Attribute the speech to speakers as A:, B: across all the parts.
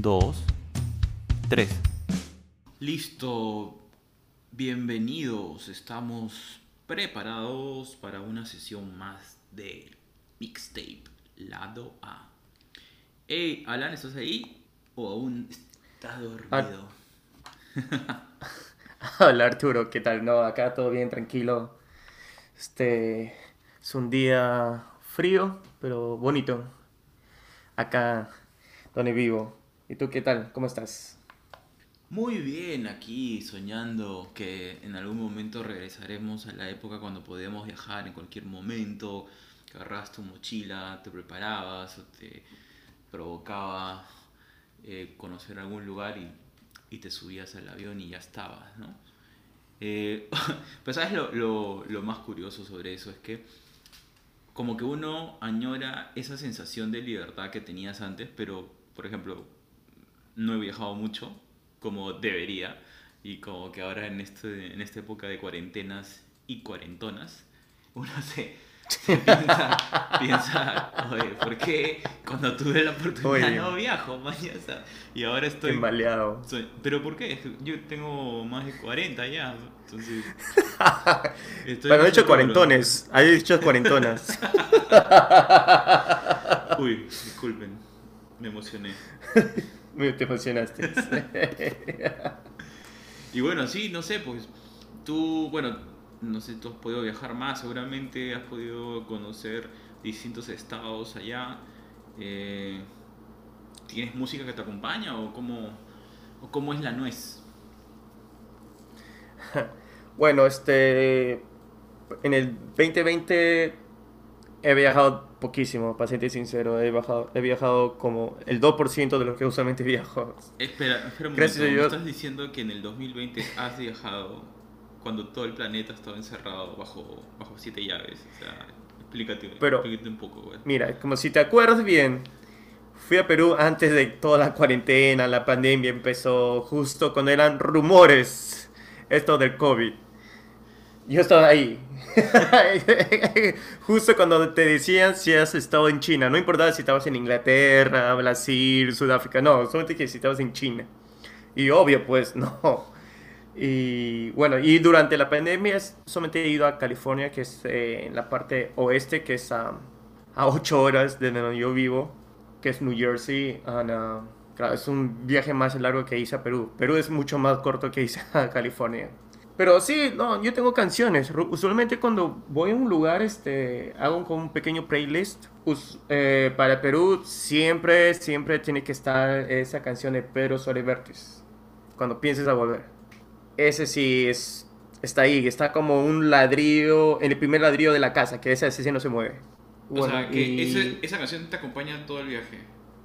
A: 2, 3.
B: Listo, bienvenidos, estamos preparados para una sesión más de mixtape, lado A. Hey, Alan, ¿estás ahí? ¿O aún estás dormido? Ah.
C: Hola Arturo, ¿qué tal? No, acá todo bien, tranquilo. Este es un día frío, pero bonito. Acá donde vivo. ¿Y tú qué tal? ¿Cómo estás?
B: Muy bien, aquí soñando que en algún momento regresaremos a la época cuando podíamos viajar en cualquier momento, que agarrabas tu mochila, te preparabas o te provocaba eh, conocer algún lugar y, y te subías al avión y ya estabas, ¿no? Eh, pues sabes lo, lo, lo más curioso sobre eso es que como que uno añora esa sensación de libertad que tenías antes, pero por ejemplo, no he viajado mucho como debería y como que ahora en, este, en esta época de cuarentenas y cuarentonas, uno se, se piensa, piensa, oye, ¿por qué cuando tuve la oportunidad
C: Oye.
B: no viajo, mañana? Y ahora estoy...
C: Qué maleado.
B: soy- ¿Pero por qué? Yo tengo más de 40 ya, entonces... estoy
C: Bueno, he
B: seguro.
C: cuarentones. Hay dicho cuarentonas.
B: Uy, disculpen, me emocioné.
C: Te emocionaste.
B: Y bueno, sí, no sé, pues tú, bueno, no sé, tú has podido viajar más, seguramente has podido conocer distintos estados allá. Eh, ¿Tienes música que te acompaña o cómo, o cómo es la nuez?
C: Bueno, este. En el 2020 he viajado poquísimo, para serte sincero. He viajado, he viajado como el 2% de lo que usualmente viajo.
B: Espera, espera un
C: Gracias
B: momento,
C: a
B: ¿me
C: Dios.
B: estás diciendo que en el 2020 has viajado cuando todo el planeta estaba encerrado bajo, bajo siete llaves? O sea, explícate,
C: Pero-
B: explícate un poco, güey.
C: Mira, como si te acuerdas bien, fui a Perú antes de toda la cuarentena, la pandemia empezó justo cuando eran rumores esto del COVID. Yo estaba ahí. justo cuando te decían si has estado en China. No importaba si estabas en Inglaterra, Brasil, Sudáfrica. No, solamente que si estabas en China. Y obvio, pues no. Y bueno, y durante la pandemia solamente he ido a California, que es eh, en la parte oeste, que es a, a 8 horas de donde yo vivo, que es New Jersey. and, uh, claro, es un viaje más largo que hice a Perú. Perú es mucho más corto que hice a California. Pero sí, no, yo tengo canciones. Usualmente cuando voy a un lugar, este, hago como un pequeño playlist. Us- eh, para Perú siempre, siempre tiene que estar esa canción de Pedro Suárez Vértiz. Cuando pienses a volver. Ese sí es, está ahí, está como un ladrillo, en el primer ladrillo de la casa, que ese, ese sí no se mueve.
B: O sea, que
C: y-
B: ese- esa canción te acompaña todo el viaje.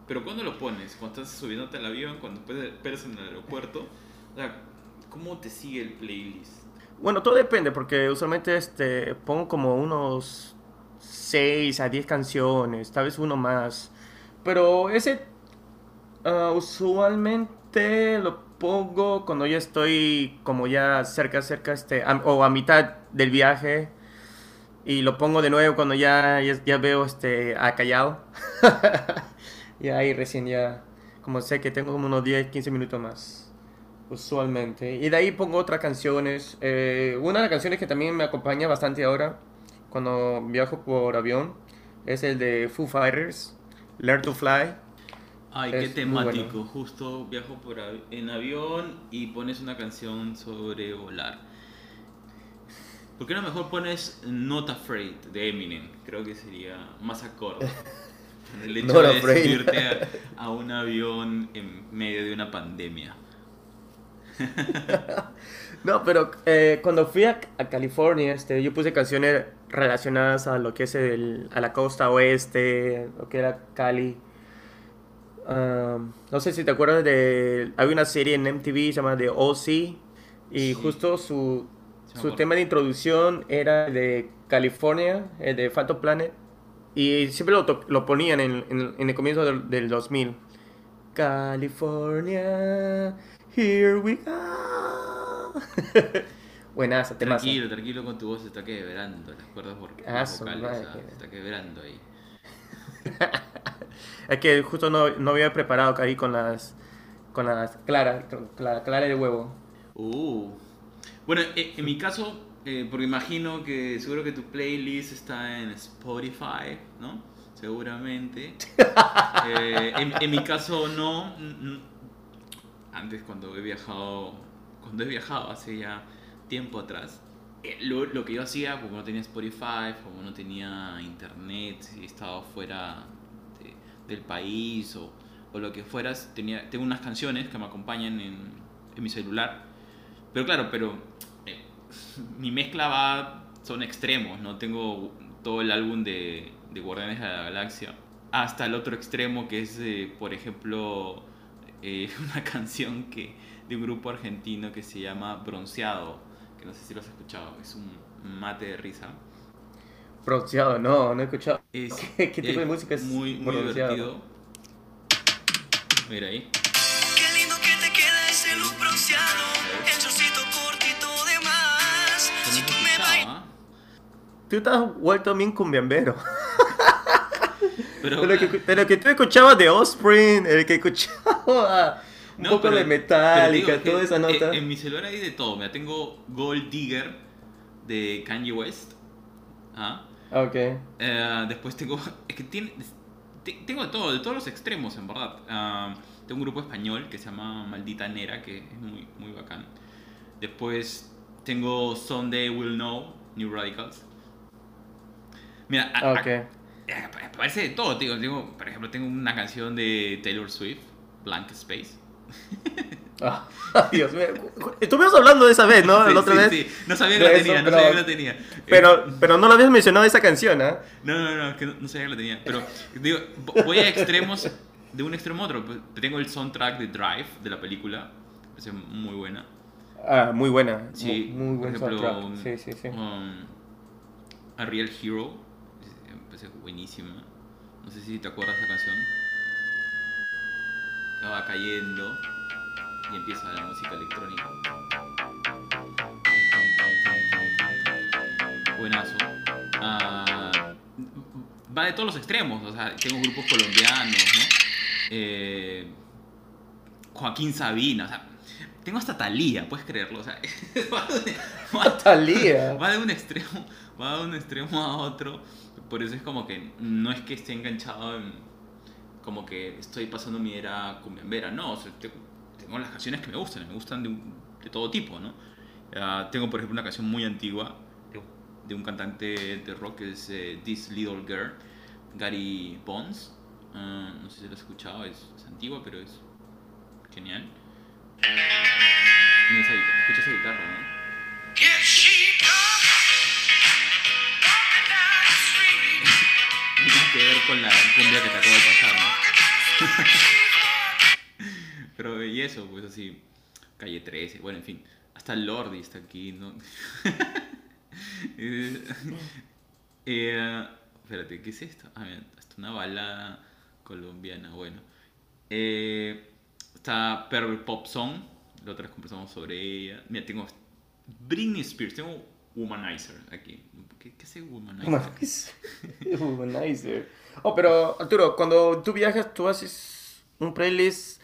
B: Pero ¿cuándo lo pones? ¿Cuando estás subiéndote al avión? ¿Cuando esperas en el aeropuerto? O sea, ¿cómo te sigue el playlist?
C: Bueno, todo depende, porque usualmente este, pongo como unos 6 a 10 canciones, tal vez uno más. Pero ese ah, usualmente lo pongo cuando ya estoy como ya cerca, cerca, este, o a mitad del viaje. Y lo pongo de nuevo cuando ya, ya, ya veo este, a Callao. y ahí recién ya, como sé que tengo como unos 10, 15 minutos más usualmente. Y de ahí pongo otras canciones. Eh, una de las canciones que también me acompaña bastante ahora, cuando viajo por avión, es el de Foo Fighters, Learn to Fly.
B: Ay,
C: Es
B: qué temático.
C: bueno.
B: Justo viajo por av- en avión y pones una canción sobre volar. ¿Por qué no mejor pones Not Afraid de Eminem? Creo que sería más acorde. El hecho de subirte a, a un avión en medio de una pandemia.
C: no, pero eh, cuando fui a, a California, este, yo puse canciones relacionadas a lo que es el, a la costa oeste, lo que era Cali. Um, no sé si te acuerdas de... Hay una serie en MTV llamada The OC y
B: Sí.
C: justo su, su tema de introducción era de California, eh, de Phantom Planet. Y siempre lo, lo ponían en, en- en el comienzo del, del 2000. California, here we go. Buenazo, temazo.
B: Tranquilo, tranquilo con tu voz, se está quebrando las cuerdas
C: Ah,
B: vocales, ah, se está quebrando ahí.
C: Es que justo no, no había preparado ahí con las con las clara, clara, clara de huevo.
B: Uh. Bueno, e- en mi caso, eh, porque imagino que seguro que tu playlist está en Spotify, ¿no? Seguramente. Eh, en, en mi caso no. Antes cuando he viajado, cuando he viajado hace ya tiempo atrás, eh, lo, lo que yo hacía, como no tenía Spotify, como no tenía internet, si estaba fuera de- del país o, o lo que fueras, tenía, tengo unas canciones que me acompañan en, en mi celular. Pero claro, pero eh, mi mezcla va, son extremos, ¿no? Tengo todo el álbum de, de Guardianes de la Galaxia, hasta el otro extremo que es, eh, por ejemplo, eh, una canción que, de un grupo argentino que se llama Bronceado, que no sé si lo has escuchado, es un mate de risa.
C: Bronceado, no, no he escuchado.
B: Es,
C: ¿Qué- qué tipo de música es
B: Muy, muy
C: bronceado?
B: divertido. Mira ahí.
D: Qué lindo que te queda ese look bronceado, el chorcito cortito de más.
B: Yo
D: Si
B: no
D: tú me bailas.
B: ¿ah?
C: Tú te has vuelto bien cumbiambero.
B: Pero,
C: De lo que, de lo que tú escuchabas de Offspring, el que escuchaba un
B: No,
C: poco
B: pero-
C: de
B: pero
C: Metallica, toda esa nota.
B: En, en mi celular hay de todo. Mira, tengo Gold Digger de Kanye West. ¿ah?
C: Ok.
B: Eh, después tengo. Es que tiene. te- Tengo de todo, de todos los extremos, en verdad. Ah, tengo un grupo español que se llama Maldita Nera, que es muy, muy bacán. Después tengo Sunday Will Know, New Radicals. Mira, a- a-
C: ok.
B: pa- Parece de todo, tío. Tengo, por ejemplo, tengo una canción de Taylor Swift, Blank Space.
C: Ah, Dios mío. Estuvimos hablando de esa vez, ¿no?
B: Sí,
C: la otra
B: sí,
C: vez.
B: sí. No sabía que la tenía, no
C: pero-
B: sabía que la tenía. Eh,
C: Pero, pero no lo habías mencionado esa canción, ¿ah?
B: No, no, no, es que no, no sabía que la tenía. Pero, digo, vo- voy a extremos, de un extremo a otro. Pues, Tengo el soundtrack de Drive, de la película. Es muy buena.
C: Ah, muy buena.
B: Sí,
C: muy, muy buen
B: ejemplo,
C: soundtrack. Sí, sí, sí.
B: um, A Real Hero. Parece buenísima. No sé si te acuerdas de esa canción. Estaba cayendo y empieza la música electrónica. Buenazo. Ah, va de todos los extremos. O sea, tengo grupos colombianos, ¿no? Eh, Joaquín Sabina, o sea, tengo hasta Talía, puedes creerlo. O sea, va de- va de un extremo, va de un extremo a otro. Por eso es como que no es que esté enganchado en como que estoy pasando mi era cumbiambera, no, o sea, te- tengo las canciones que me gustan, me gustan de, un- de todo tipo, ¿no? Ah, tengo por ejemplo una canción muy antigua de, un cantante de rock que es eh, This Little Girl, Gary Bonds. Ah, no sé si lo has escuchado, es, es antigua, pero es genial. Esa escucha esa guitarra, ¿no? Que ver con la cumbia que te acabo de pasar, ¿no? Pero y eso, pues así, calle 13, bueno, en fin, hasta Lordi está aquí, ¿no? Eh, eh, espérate, ¿qué es esto? Ah, mira, hasta una balada colombiana, bueno. Eh, está Pearl Pop Song, la otra vez conversamos sobre ella. Mira, tengo Britney Spears, tengo Womanizer aquí. ¿Qué, qué hace Womanizer?
C: Womanizer. Oh, pero Arturo, cuando tú viajas, ¿tú haces un playlist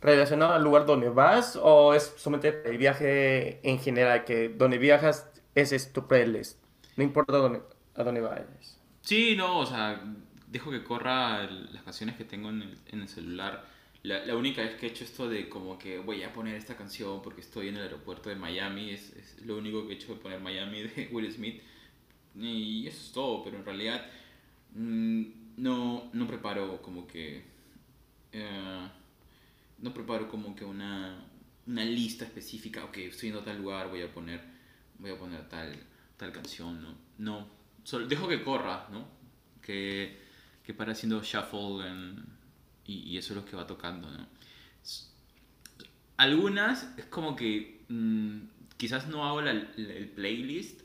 C: relacionado al lugar donde vas o es solamente el viaje en general que donde viajas ese es tu playlist? No importa dónde, a dónde vayas.
B: Sí, no, o sea, dejo que corra el- las canciones que tengo en el, en el celular. La, la única vez que he hecho esto de como que voy a poner esta canción porque estoy en el aeropuerto de Miami, es, es lo único que he hecho de poner Miami de Will Smith. Y eso es todo, pero en realidad mm, no, no preparo como que... eh, no preparo como que una, una lista específica, ok, estoy yendo a tal lugar, voy a poner, voy a poner tal, tal canción, ¿no? No, solo dejo que corra, ¿no? Que, que para haciendo shuffle en- y, eso es lo que va tocando, ¿no? Algunas es como que mm, quizás no hago la- el playlist,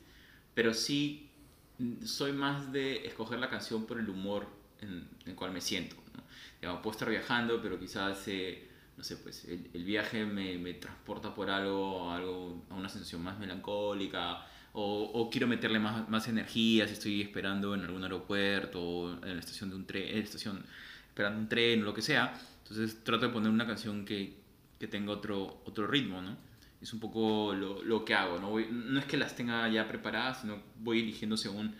B: pero sí mm, soy más de escoger la canción por el humor en el cual me siento. ¿no? Digamos, puedo estar viajando, pero quizás, eh, no sé, pues el, viaje me, me transporta por algo, algo, a una sensación más melancólica, o, o quiero meterle más, más energía si estoy esperando en algún aeropuerto, o en la estación de un tren, estación esperando un tren o lo que sea. Entonces trato de poner una canción que, que tenga otro, otro ritmo, ¿no? Es un poco lo, lo que hago, ¿no? No es que las tenga ya preparadas, sino voy eligiendo según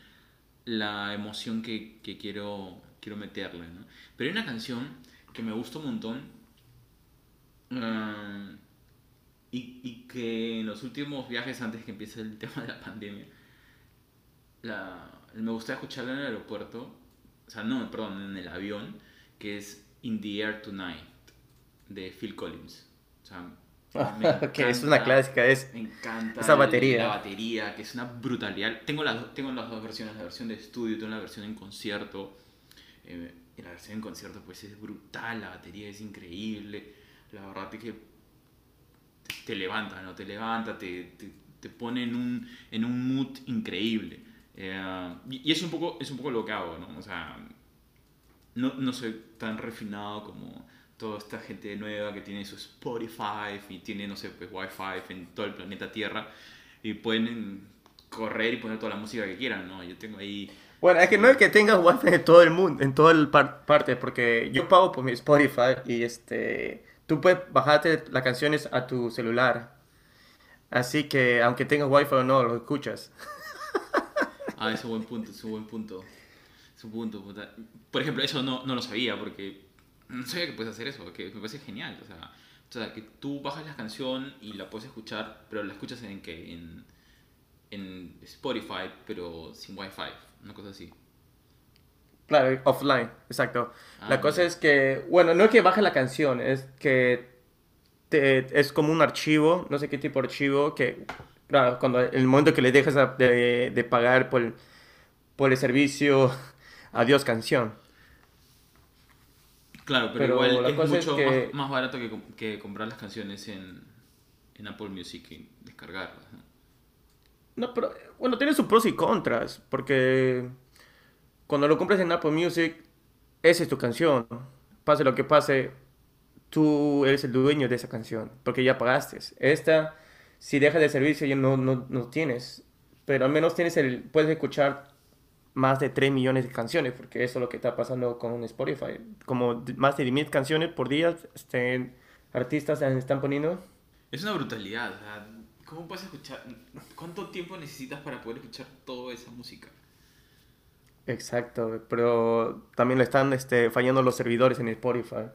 B: la emoción que, que quiero, quiero meterle, ¿no? Pero hay una canción que me gusta un montón ah, y, y que en los últimos viajes antes que empiece el tema de la pandemia, la, me gusta escucharla en el aeropuerto, o sea, no, perdón, en el avión, que es In the Air Tonight, de Phil Collins. O sea, me
C: que es una clásica, es
B: me encanta
C: Esa batería.
B: la batería, que es una brutalidad. Tengo las, tengo las dos versiones, la versión de estudio, tengo la versión en concierto. Eh, y la versión en concierto pues es brutal, la batería es increíble. La verdad es que te, te levanta, ¿no? Te levanta, te, te, te pone en un, en un mood increíble. Eh, y y es un, poco, es un poco lo que hago, ¿no? O sea, no, no soy tan refinado como toda esta gente nueva que tiene su Spotify y tiene, no sé, pues Wi-Fi en todo el planeta Tierra y pueden correr y poner toda la música que quieran, ¿no? Yo tengo ahí...
C: Bueno, es que no es que tengas wifi en todo el mundo, en toda el par- parte, porque yo pago por mi Spotify y este, tú puedes bajarte las canciones a tu celular. Así que aunque tengas wifi o no, lo escuchas.
B: Ah, es un buen punto, es un buen punto. Es un punto, puta. Por ejemplo, eso no, no lo sabía porque no sabía que puedes hacer eso, que me parece genial. O sea, o sea, que tú bajas la canción y la puedes escuchar, pero la escuchas en que en, en Spotify, pero sin Wi-Fi, una cosa así.
C: Claro, offline, exacto.
B: Ah,
C: la cosa es que, bueno, no es que baje la canción, es que te- es como un archivo, no sé qué tipo de archivo, que, claro, cuando el momento que le dejas de, de pagar por, por el servicio, adiós canción.
B: Claro, pero,
C: Pero
B: igual es mucho
C: que-
B: más, más barato que, com- que comprar las canciones en, en Apple Music y descargarlas. ¿no?
C: No, pero bueno, tiene sus pros y contras, porque cuando lo compras en Apple Music, esa es tu canción. Pase lo que pase, tú eres el dueño de esa canción, porque ya pagaste. Esta, si deja de servicio, ya no, no, no tienes. Pero al menos tienes el, puedes escuchar más de 3 millones de canciones, porque eso es lo que está pasando con Spotify. Como más de 10.000 canciones por día, este, artistas están poniendo.
B: Es una brutalidad. ¿Cómo puedes escuchar? ¿Cuánto tiempo necesitas para poder escuchar toda esa música?
C: Exacto, pero también le están este, fallando los servidores en Spotify.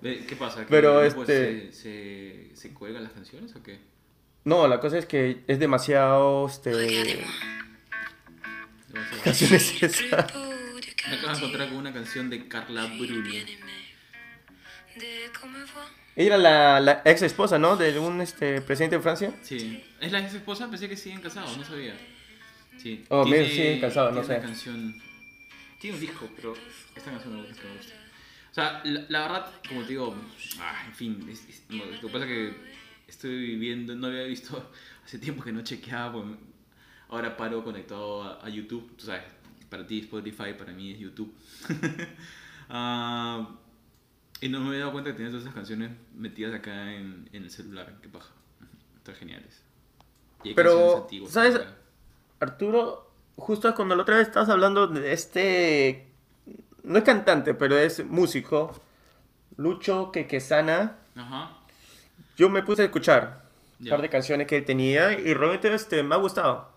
B: ¿Qué pasa? ¿Que
C: Pero,
B: luego
C: este-
B: se, se, se cuelgan las canciones o qué?
C: No, la cosa es que es demasiado, este,
B: Demasiado.
C: canciones esas.
B: Me acabo de encontrar con una canción de Carla Bruni.
C: Ella era la, la ex esposa, ¿no? De un este, presidente de Francia.
B: Sí. ¿Es la ex esposa? Pensé que siguen casados, no sabía. Sí.
C: Oh, mira, siguen casados, no
B: tiene
C: sé.
B: una canción... Tiene un disco, pero esta canción me gusta. me gusta. O sea, la, la verdad, como te digo, ah, en fin, es- es- no, lo que pasa es que estoy viviendo, no había visto hace tiempo que no chequeaba, pues, ahora paro conectado a, a YouTube, tú sabes, para ti Spotify, para mí es YouTube. Ah, y no me había dado cuenta que tenía todas esas canciones metidas acá en, en el celular, qué paja. Están geniales. Y hay
C: Pero,
B: antiguas
C: ¿sabes?
B: acá.
C: Arturo, justo cuando la otra vez estabas hablando de este, no es cantante, pero es músico, Lucho Quequesana,
B: Ajá.
C: yo me puse a escuchar un par de canciones que él tenía y realmente este, me ha gustado.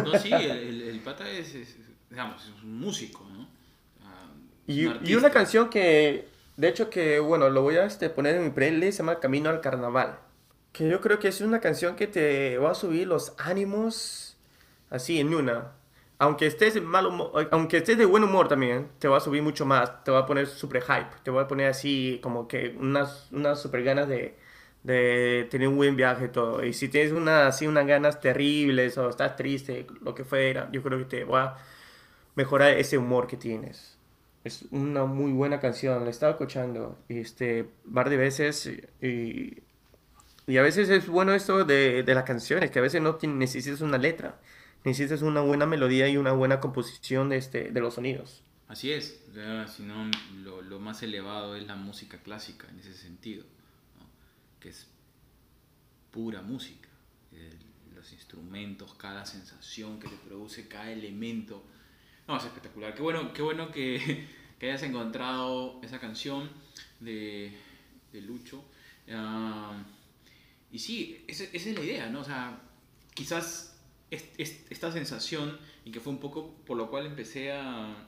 B: No, sí, el, el, el pata es, es- digamos, es un músico, ¿no?
C: Y,
B: un
C: y una canción que, de hecho que, bueno, lo voy a este, poner en mi playlist, se llama Camino al Carnaval. Que yo creo que es una canción que te va a subir los ánimos así en una. aunque estés en mal humor, aunque estés de buen humor también, te va a subir mucho más, te va a poner super hype, te va a poner así como que unas, unas super ganas de, de tener un buen viaje y todo. Y si tienes una, así unas ganas terribles o estás triste, lo que fuera, yo creo que te va a mejorar ese humor que tienes. Es una muy buena canción, la estaba escuchando este par de veces y, y a veces es bueno esto de, de las canciones, que a veces no tien- necesitas una letra, necesitas una buena melodía y una buena composición de, este, de los sonidos.
B: Así es, si no, lo, lo más elevado es la música clásica en ese sentido. Que es pura música. Los instrumentos, cada sensación que te produce, cada elemento. No, es espectacular. Qué bueno, qué bueno que, hayas encontrado esa canción de, de Lucho. Ah, y sí, esa, es la idea, ¿no? O sea, quizás es- es- esta sensación, y que fue un poco por lo cual empecé a,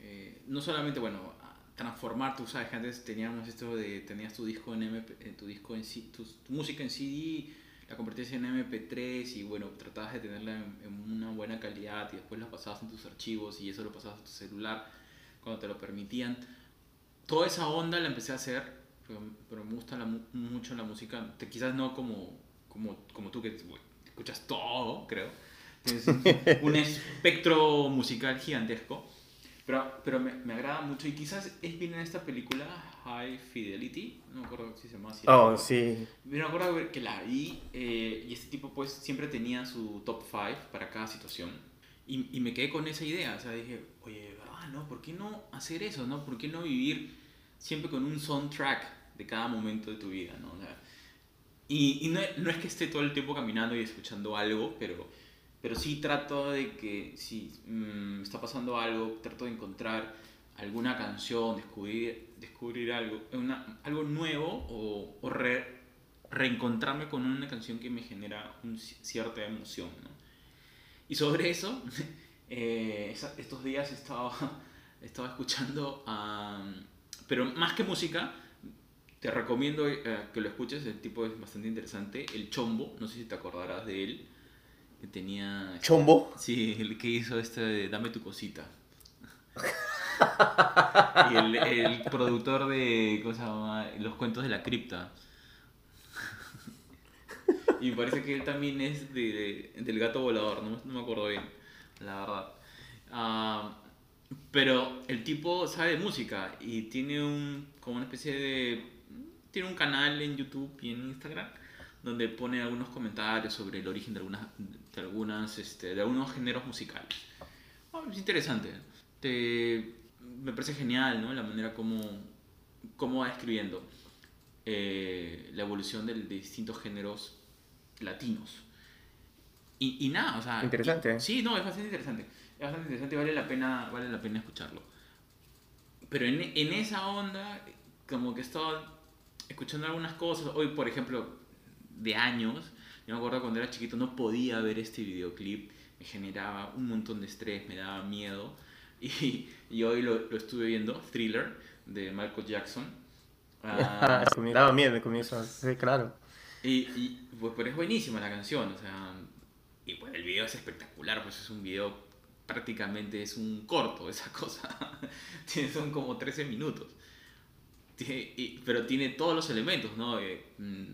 B: eh, no solamente, bueno, transformar, tú sabes que antes teníamos esto de, tenías tu disco en MP, eh, tu disco en tu, tu música en CD, la convertías en MP3 y bueno, tratabas de tenerla en, una buena calidad y después la pasabas en tus archivos y eso lo pasabas a tu celular cuando te lo permitían. Toda esa onda la empecé a hacer, pero, me gusta la mu- mucho la música, te- quizás no como, como, como tú que escuchas todo, creo. Tienes un espectro musical gigantesco. Pero, pero me, me agrada mucho y quizás es bien en esta película High Fidelity, no me acuerdo si se llama así.
C: Oh, sí.
B: Me acuerdo que la vi eh, y este tipo pues siempre tenía su top 5 para cada situación. Y, y me quedé con esa idea, o sea, dije, oye, ¿verdad? ¿No? ¿Por qué no hacer eso? ¿no? ¿Por qué no vivir siempre con un soundtrack de cada momento de tu vida? ¿no? O sea, y y no, no es que esté todo el tiempo caminando y escuchando algo, pero, pero sí trato de que si mm, está pasando algo, trato de encontrar alguna canción, descubrir, descubrir algo, una- algo nuevo o, o re- reencontrarme con una canción que me genera un ci- cierta emoción. Y sobre eso, eh, estos días estaba, estaba escuchando, am, pero más que música, te recomiendo eh, que lo escuches, el tipo es bastante interesante, El Chombo, no sé si te acordarás de él, que tenía...
C: Chombo.
B: Sí, el que hizo este de Dame tu cosita. y el, el productor de ¿cómo se llama? Los cuentos de la cripta. y me parece que él también es de, de- del gato volador, no, no me acuerdo bien, la verdad. Ah, pero el tipo sabe de música y tiene un como una especie de tiene un canal en YouTube y en Instagram donde pone algunos comentarios sobre el origen de algunas de algunas este, de algunos géneros musicales. Ah, es interesante. Te, me parece genial, ¿no? La manera como cómo va escribiendo eh, la evolución de, de distintos géneros latinos. Y, y nada, o sea...
C: Interesante.
B: y- sí, no, es bastante interesante. Es bastante interesante, vale la pena, vale la pena escucharlo. Pero en, en esa onda, como que estaba escuchando algunas cosas. Hoy, por ejemplo, de años, yo me acuerdo cuando era chiquito no podía ver este videoclip. Me generaba un montón de estrés, me daba miedo. Y, y hoy lo, lo estuve viendo, Thriller, de Michael Jackson. Ah,
C: Ah, me daba miedo al comienzo. Sí, claro.
B: y, y, pues, pero es buenísima la canción, o sea, y pues el video es espectacular, pues es un video prácticamente es un corto esa cosa, son como 13 minutos, Tiene- y- pero tiene todos los elementos, ¿no? Eh, mm,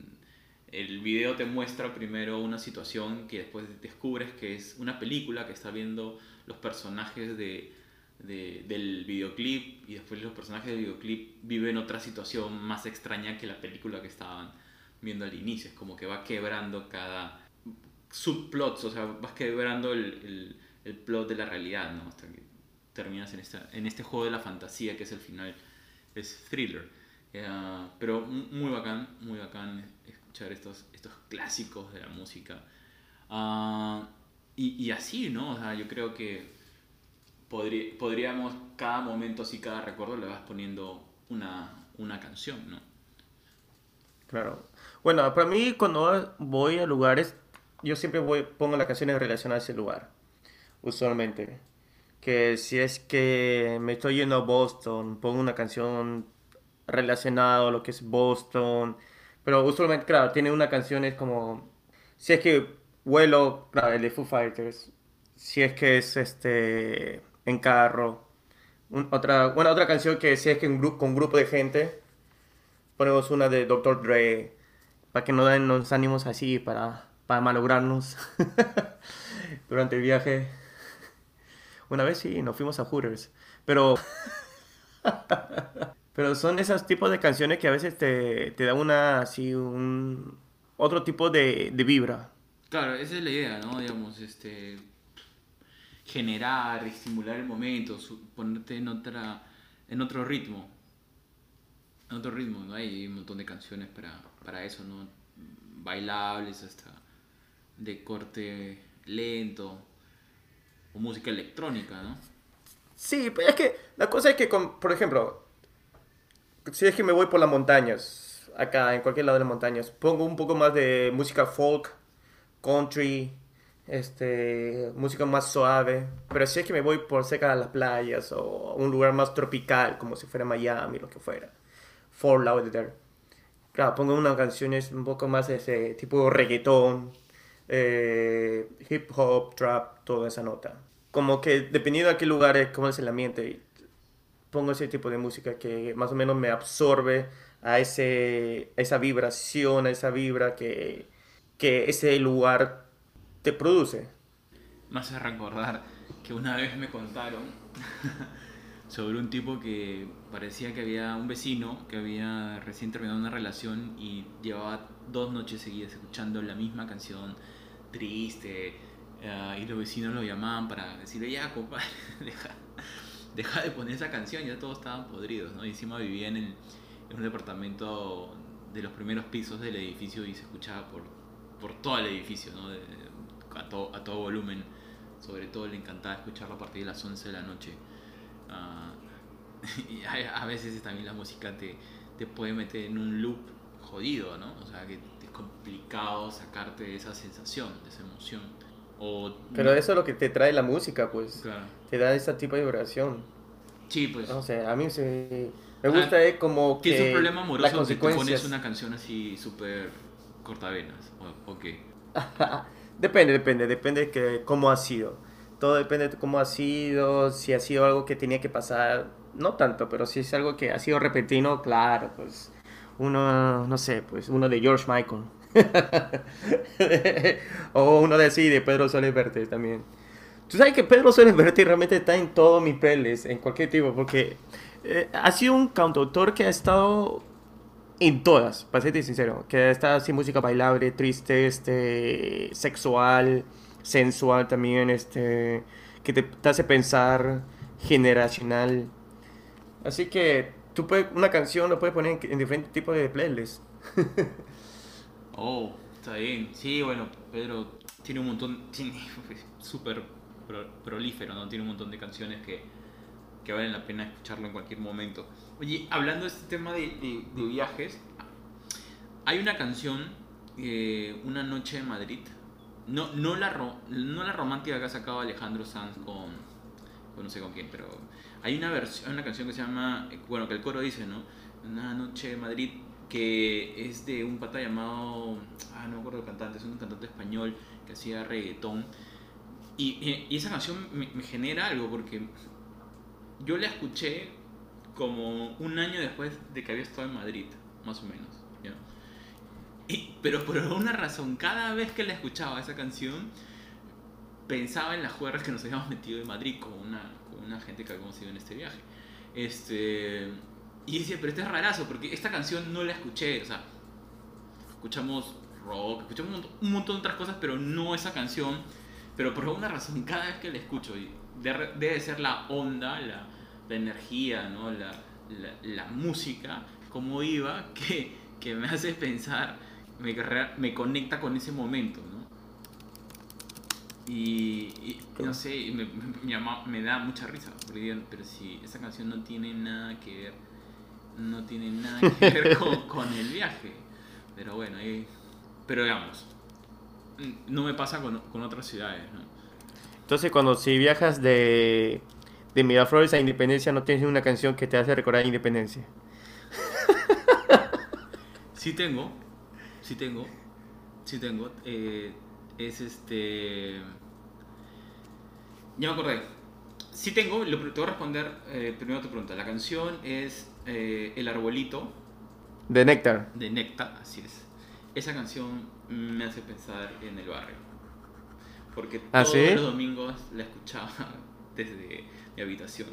B: el video te muestra primero una situación que después descubres que es una película que está viendo los personajes de, de- del videoclip y después los personajes del videoclip viven otra situación más extraña que la película que estaban viendo al inicio. Es como que va quebrando cada subplots, o sea, vas quebrando el, el, el plot de la realidad, ¿no? Hasta que terminas en, esta, en este juego de la fantasía que es el final, es thriller. Eh, pero mu- muy bacán, muy bacán escuchar estos, estos clásicos de la música. Ah, y, y así, ¿no? O sea, yo creo que podrí- podríamos, cada momento, así, cada recuerdo, le vas poniendo una, una canción, ¿no?
C: Claro. Bueno, para mí cuando voy a lugares, yo siempre voy, pongo las canciones relacionadas a ese lugar, usualmente. Que si es que me estoy yendo a Boston, pongo una canción relacionada a lo que es Boston. Pero usualmente, claro, tiene una canción es como... Si es que vuelo, claro, el de Foo Fighters. si es que es este en carro. Un- otra, bueno, otra canción que si es que en gru- con grupo de gente, ponemos una de Dr. Dre, para que no den los ánimos así, para, para malograrnos durante el viaje. Una vez sí, nos fuimos a Hooters, pero... pero son esos tipos de canciones que a veces te, te da una, así, un... Otro tipo de, de vibra.
B: Claro, esa es la idea, ¿no? Digamos, este generar, estimular el momento, su- ponerte en otra en otro ritmo. En otro ritmo, ¿no? Hay un montón de canciones para, para eso, ¿no? Bailables hasta de corte lento o música electrónica, ¿no?
C: Sí, pero es que la cosa es que, con, por ejemplo, si es que me voy por las montañas, acá en cualquier lado de las montañas, pongo un poco más de música folk, country, este, música más suave. Pero si es que me voy por cerca de las playas o un lugar más tropical, como si fuera Miami, lo que fuera, Fort Lauderdale. Claro, pongo unas canciones un poco más ese tipo reggaetón, eh, hip hop, trap, toda esa nota. Como que dependiendo de qué lugar es, cómo es el ambiente, pongo ese tipo de música que más o menos me absorbe a, ese, esa vibración, a esa vibra que, que ese lugar te produce.
B: Me hace recordar que una vez me contaron sobre un tipo que parecía que había un vecino que había recién terminado una relación y llevaba dos noches seguidas escuchando la misma canción triste eh, y los vecinos lo llamaban para decirle ya compadre deja, deja de poner esa canción ya todos estaban podridos ¿no? y encima vivía en, el- en un departamento de los primeros pisos del edificio y se escuchaba por, por todo el edificio ¿no? De- a, to- a todo volumen sobre todo le encantaba escucharlo a partir de las 11 de la noche Ah, y a, a veces también la música te, te puede meter en un loop jodido, ¿no? O sea, que es complicado sacarte de esa sensación, de esa emoción. O,
C: Pero eso es lo que te trae la música, pues.
B: Claro.
C: Te da ese tipo de vibración.
B: Sí, pues.
C: No sé, a mí se, me
B: Ah,
C: gusta eh, como que...
B: Tienes un problema amoroso que te pones una canción así súper cortavenas. O, o qué.
C: Depende, depende, depende de que, cómo ha sido. Todo depende de cómo ha sido, si ha sido algo que tenía que pasar, no tanto, pero si es algo que ha sido repentino, claro, pues uno, no sé, pues uno de George Michael. o uno de así, de Pedro Soles Verte también. Tú sabes que Pedro Soles Verte realmente está en todos mis peles, en cualquier tipo, porque eh, ha sido un cantautor que ha estado en todas, para serte sincero. Que está así música bailable, triste, este, sexual, sensual también, este, que te, te hace pensar, generacional. Así que tú puedes, una canción lo puedes poner en, en diferentes tipos de playlists.
B: Oh, está bien. Sí, bueno, Pedro tiene un montón, tiene súper pro- prolífero, ¿no? Tiene un montón de canciones que, que valen la pena escucharlo en cualquier momento. Oye, hablando de este tema de, de- viajes, hay una canción, eh, Una noche en Madrid, no, no, la no la romántica que ha sacado Alejandro Sanz con, con no sé con quién, pero hay una, versión, una canción que se llama, eh, bueno, que el coro dice, ¿no? Una noche en Madrid, que es de un pata llamado, ah, no me acuerdo el cantante, es un cantante español que hacía reggaetón. Y, y- esa canción me, me genera algo porque yo la escuché como un año después de que había estado en Madrid, más o menos. ¿ya? Y- pero por alguna razón, cada vez que la escuchaba esa canción, pensaba en las juerras que nos habíamos metido en Madrid con una, con una gente que habíamos ido en este viaje. Este, y decía, pero esto es rarazo, porque esta canción no la escuché, o sea, escuchamos rock, escuchamos un montón, de otras cosas, pero no esa canción. Pero por alguna razón, cada vez que la escucho, debe ser la onda, la, energía, ¿no? la, la, música, como iba, que, que me hace pensar, me, me conecta con ese momento. ¿no? Y, no sé, me, me, da mucha risa, pero si esa canción no tiene nada que ver, no tiene nada que ver con, con el viaje. Pero bueno, ahí- pero digamos, no me pasa con, con otras ciudades, ¿no?
C: Entonces cuando si viajas de, de Miraflores a Independencia no tienes una canción que te hace recordar Independencia.
B: Sí tengo, sí tengo, sí tengo. eh, es este... Ya me acordé. Sí tengo, lo, te voy a responder eh, primero tu pregunta. La canción es eh, El Arbolito
C: De Nectar.
B: de Necta, así es. Esa canción me hace pensar en el barrio. Porque
C: ¿Ah,
B: todos
C: sí?
B: los domingos la escuchaba desde mi habitación.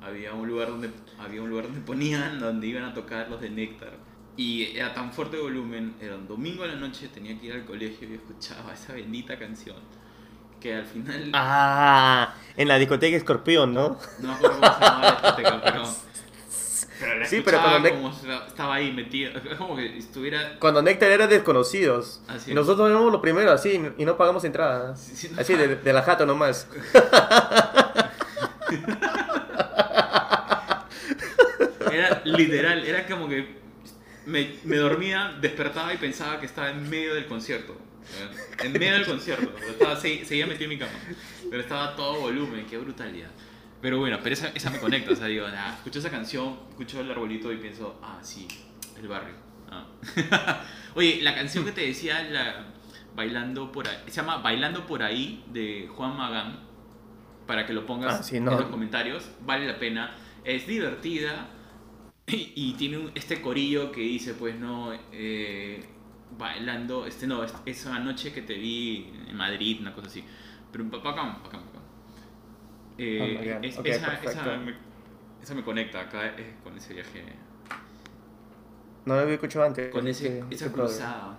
B: Había un lugar donde había un lugar donde ponían donde iban a tocar los de Néctar. Y era tan fuerte volumen, era un domingo a la noche, tenía que ir al colegio y escuchaba esa bendita canción. Que al final
C: Ah, en la discoteca Escorpión, ¿no?
B: no me acuerdo cómo se llamaba la discoteca, pero, pero la
C: Sí, pero cuando
B: como estaba ahí metido. Como que estuviera
C: Cuando Nectar era desconocidos.
B: Así
C: nosotros éramos lo primero, así, y no pagamos entrada.
B: Sí, sí, no.
C: Así, de, de la jato nomás.
B: Era literal, era como que me, me dormía, despertaba y pensaba que estaba en medio del concierto. En medio del concierto. Estaba, se- seguía metido en mi cama. Pero estaba a todo volumen, qué brutalidad. Pero bueno, pero esa, esa me conecta. O sea, digo, ah, escucho esa canción, escucho el arbolito y pienso, ah, sí, el barrio. Ah. Oye, la canción que te decía, la, Bailando por ahí, se llama Bailando por ahí de Juan Magán. Para que lo pongas
C: Ah, sí, no.
B: en los comentarios, vale la pena. Es divertida y, y tiene un- este corillo que dice, pues no, eh, bailando, este no, es- esa noche que te vi en Madrid, una cosa así. Pero bacán, bacán, bacán. Eh,
C: Oh
B: es-
C: Ok,
B: esa, esa me, esa me conecta acá eh, con ese viaje,
C: No lo había escuchado antes.
B: con ese,
C: ese-
B: esa cruzada.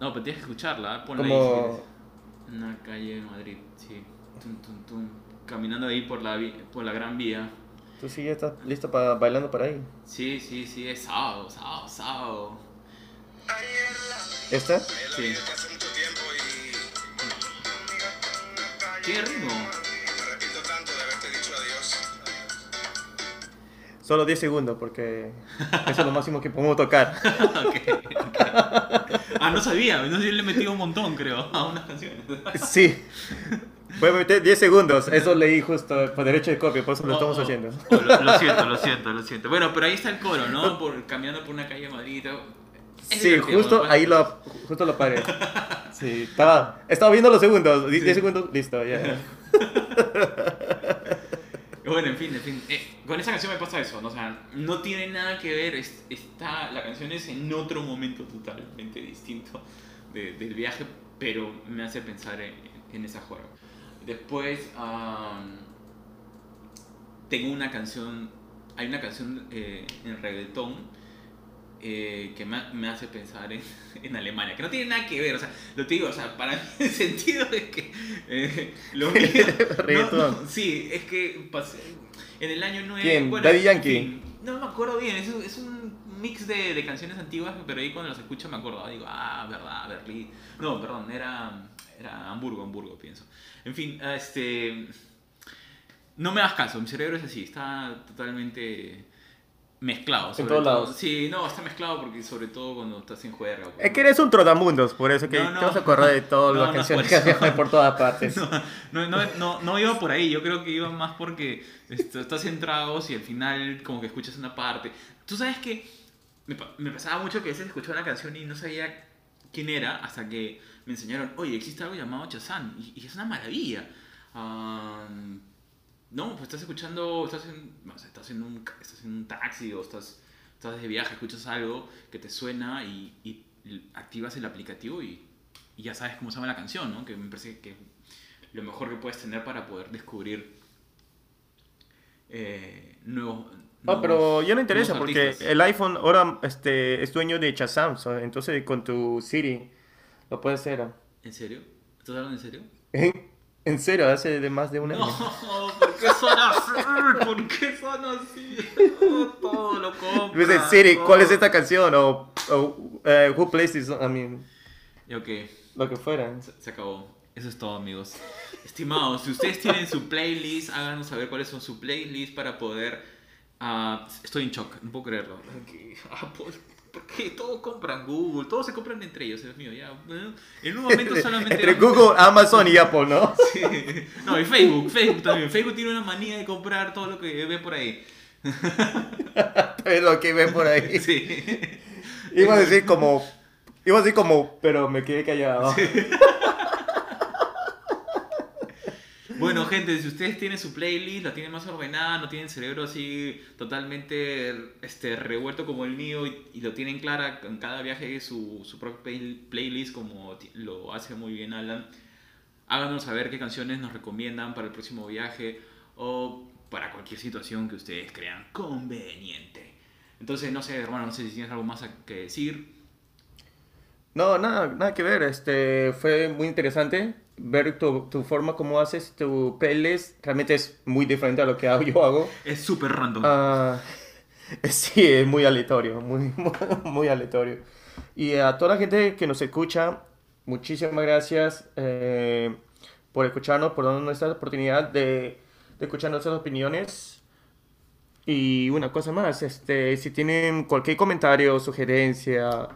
B: No, pero tienes que escucharla, ¿eh? ponla ahí.
C: Como...
B: quieres. Una calle de Madrid, sí. Tum, tum, tum. Caminando ahí por la, vi- por la gran vía.
C: ¿Tú sí ya estás listo para bailando por ahí?
B: Sí, sí, sí, es sábado, sábado, sábado.
C: ¿Esta?
B: Sí. ¿Qué ritmo?
C: Solo 10 segundos porque eso es lo máximo que podemos tocar.
B: Ok, ok. Ah, no sabía, no sé, yo le he metido un montón, creo, a unas canciones.
C: Sí. Voy a meter 10 segundos. Eso leí justo por derecho de copia, por eso lo estamos
B: Oh, oh.
C: haciendo.
B: Oh, lo, lo siento, lo siento, lo siento. Bueno, pero ahí está el coro, ¿no? Por, caminando por una calle de Madrid.
C: Sí, justo ahí lo, justo lo paré. Sí, estaba, estaba viendo los segundos. 10 segundos, listo, ya.
B: Bueno, en fin, en fin. Eh, con esa canción me pasa eso, ¿no? O sea, no tiene nada que ver. es- está, la canción es en otro momento totalmente distinto de- del viaje, pero me hace pensar en, en esa juego. Después, am, tengo una canción. Hay una canción eh, en reggaetón eh, que me, me hace pensar en, en Alemania, que no tiene nada que ver, o sea, lo te digo, o sea, para mí el sentido es que eh, lo mío... no,
C: Reggaetón.
B: no, sí, es que pasé en el año 9...
C: ¿Quién?
B: bueno,
C: ¿Daddy
B: en
C: Yankee?
B: no me acuerdo bien, es, un- es un mix de, de canciones antiguas, pero ahí cuando las escucho me acuerdo, digo, ah, verdad, Berlín... No, perdón, era, era Hamburgo, Hamburgo, pienso. En fin, este... No me hagas caso, mi cerebro es así, está totalmente mezclado. sobre
C: todos
B: todo-
C: lados.
B: Sí, no, está mezclado porque sobre todo cuando estás en juerga.
C: Es que eres un trotamundos, por eso que
B: No, no.
C: te vas a acordar de todas
B: No,
C: las
B: no,
C: canciones
B: por
C: que hay por todas partes.
B: No, no, no, no iba por ahí, yo creo que iba más porque est- estás en tragos y al final como que escuchas una parte. Tú sabes que me, me pasaba mucho que a veces escuchaba una canción y no sabía quién era hasta que me enseñaron, oye, existe algo llamado Chazán y, y es una maravilla. Ah, no, pues estás escuchando, estás en, no sé, estás en, un, estás en un taxi o estás, estás de viaje, escuchas algo que te suena y, y activas el aplicativo y, y ya sabes cómo se llama la canción, ¿no? Que me parece que lo mejor que puedes tener para poder descubrir eh, nuevos...
C: No, pero ya no interesa porque
B: artistas.
C: el iPhone ahora este, es dueño de Shazam, entonces con tu Siri lo puedes hacer.
B: ¿En serio? ¿Estás hablando en serio?
C: ¿En, en serio? Hace de más de un año.
B: No, ¿por qué son así? ¿Por qué son así? Todo lo compro.
C: Dice, Siri, ¿cuál es esta canción? O, o, eh, Who Plays This? I mean,
B: ok,
C: lo que fuera.
B: se, se acabó. Eso es todo, amigos. Estimados, si ustedes tienen su playlist, háganos saber cuáles son sus playlists para poder... ah, estoy en shock, no puedo creerlo. ¿Qué? Apple, ¿Por qué? Todos compran Google, todos se compran entre ellos, Dios mío. Ya, en un momento solamente...
C: Entre Google, Amazon y Apple, ¿no?
B: Sí. No, y Facebook, Facebook también. Facebook tiene una manía de comprar todo lo que ve por ahí.
C: es lo que ven por ahí.
B: Sí.
C: Iba a decir como... Iba a decir como, pero me quedé callado.
B: Bueno, gente, si ustedes tienen su playlist, la tienen más ordenada, no tienen cerebro así totalmente este, revuelto como el mío y, y lo tienen clara en cada viaje su, su propia play- playlist como lo hace muy bien Alan, háganos saber qué canciones nos recomiendan para el próximo viaje o para cualquier situación que ustedes crean conveniente. Entonces, no sé, hermano, no sé si tienes algo más que decir.
C: No, nada, nada que ver. Este, fue muy interesante ver tu, tu forma como haces tu playlist. Realmente es muy diferente a lo que yo hago.
B: Es súper random.
C: Ah, sí, es muy aleatorio, muy, muy aleatorio. Y a toda la gente que nos escucha, muchísimas gracias eh, por escucharnos, por darnos esta oportunidad de, de escuchar nuestras opiniones. Y una cosa más, este, si tienen cualquier comentario o sugerencia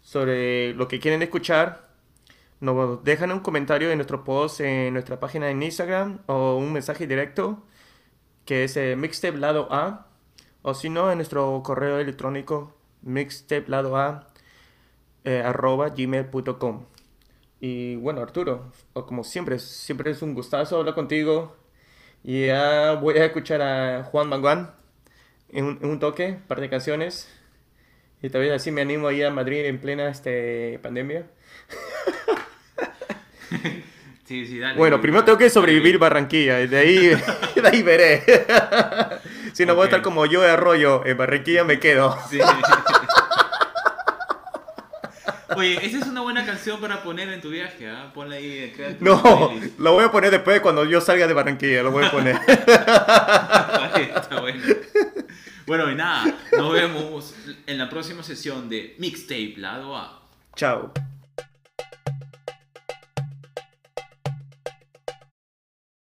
C: sobre lo que quieren escuchar, nos dejan un comentario en nuestro post en nuestra página en Instagram o un mensaje directo que es eh, mixtape lado A o si no en nuestro correo electrónico mixtape lado A eh, arroba gmail.com y bueno Arturo como siempre siempre es un gustazo hablar contigo. Y ya voy a escuchar a Juan Manguán en un, en un toque, un par de canciones. Y tal vez así me animo a ir a Madrid en plena este, pandemia
B: sí, sí, dale.
C: Bueno, primero tengo que sobrevivir Barranquilla, y de ahí, de ahí veré. si no voy a estar como yo de arroyo, en Barranquilla me quedo.
B: Sí. Oye, esa es una buena canción para poner en tu viaje, ¿ah? Ponla ahí,
C: No, lo voy a poner después cuando yo salga de Barranquilla, lo voy a poner.
B: Vale, está bueno. Bueno, y nada, nos vemos en la próxima sesión de Mixtape Lado A.
C: Chao.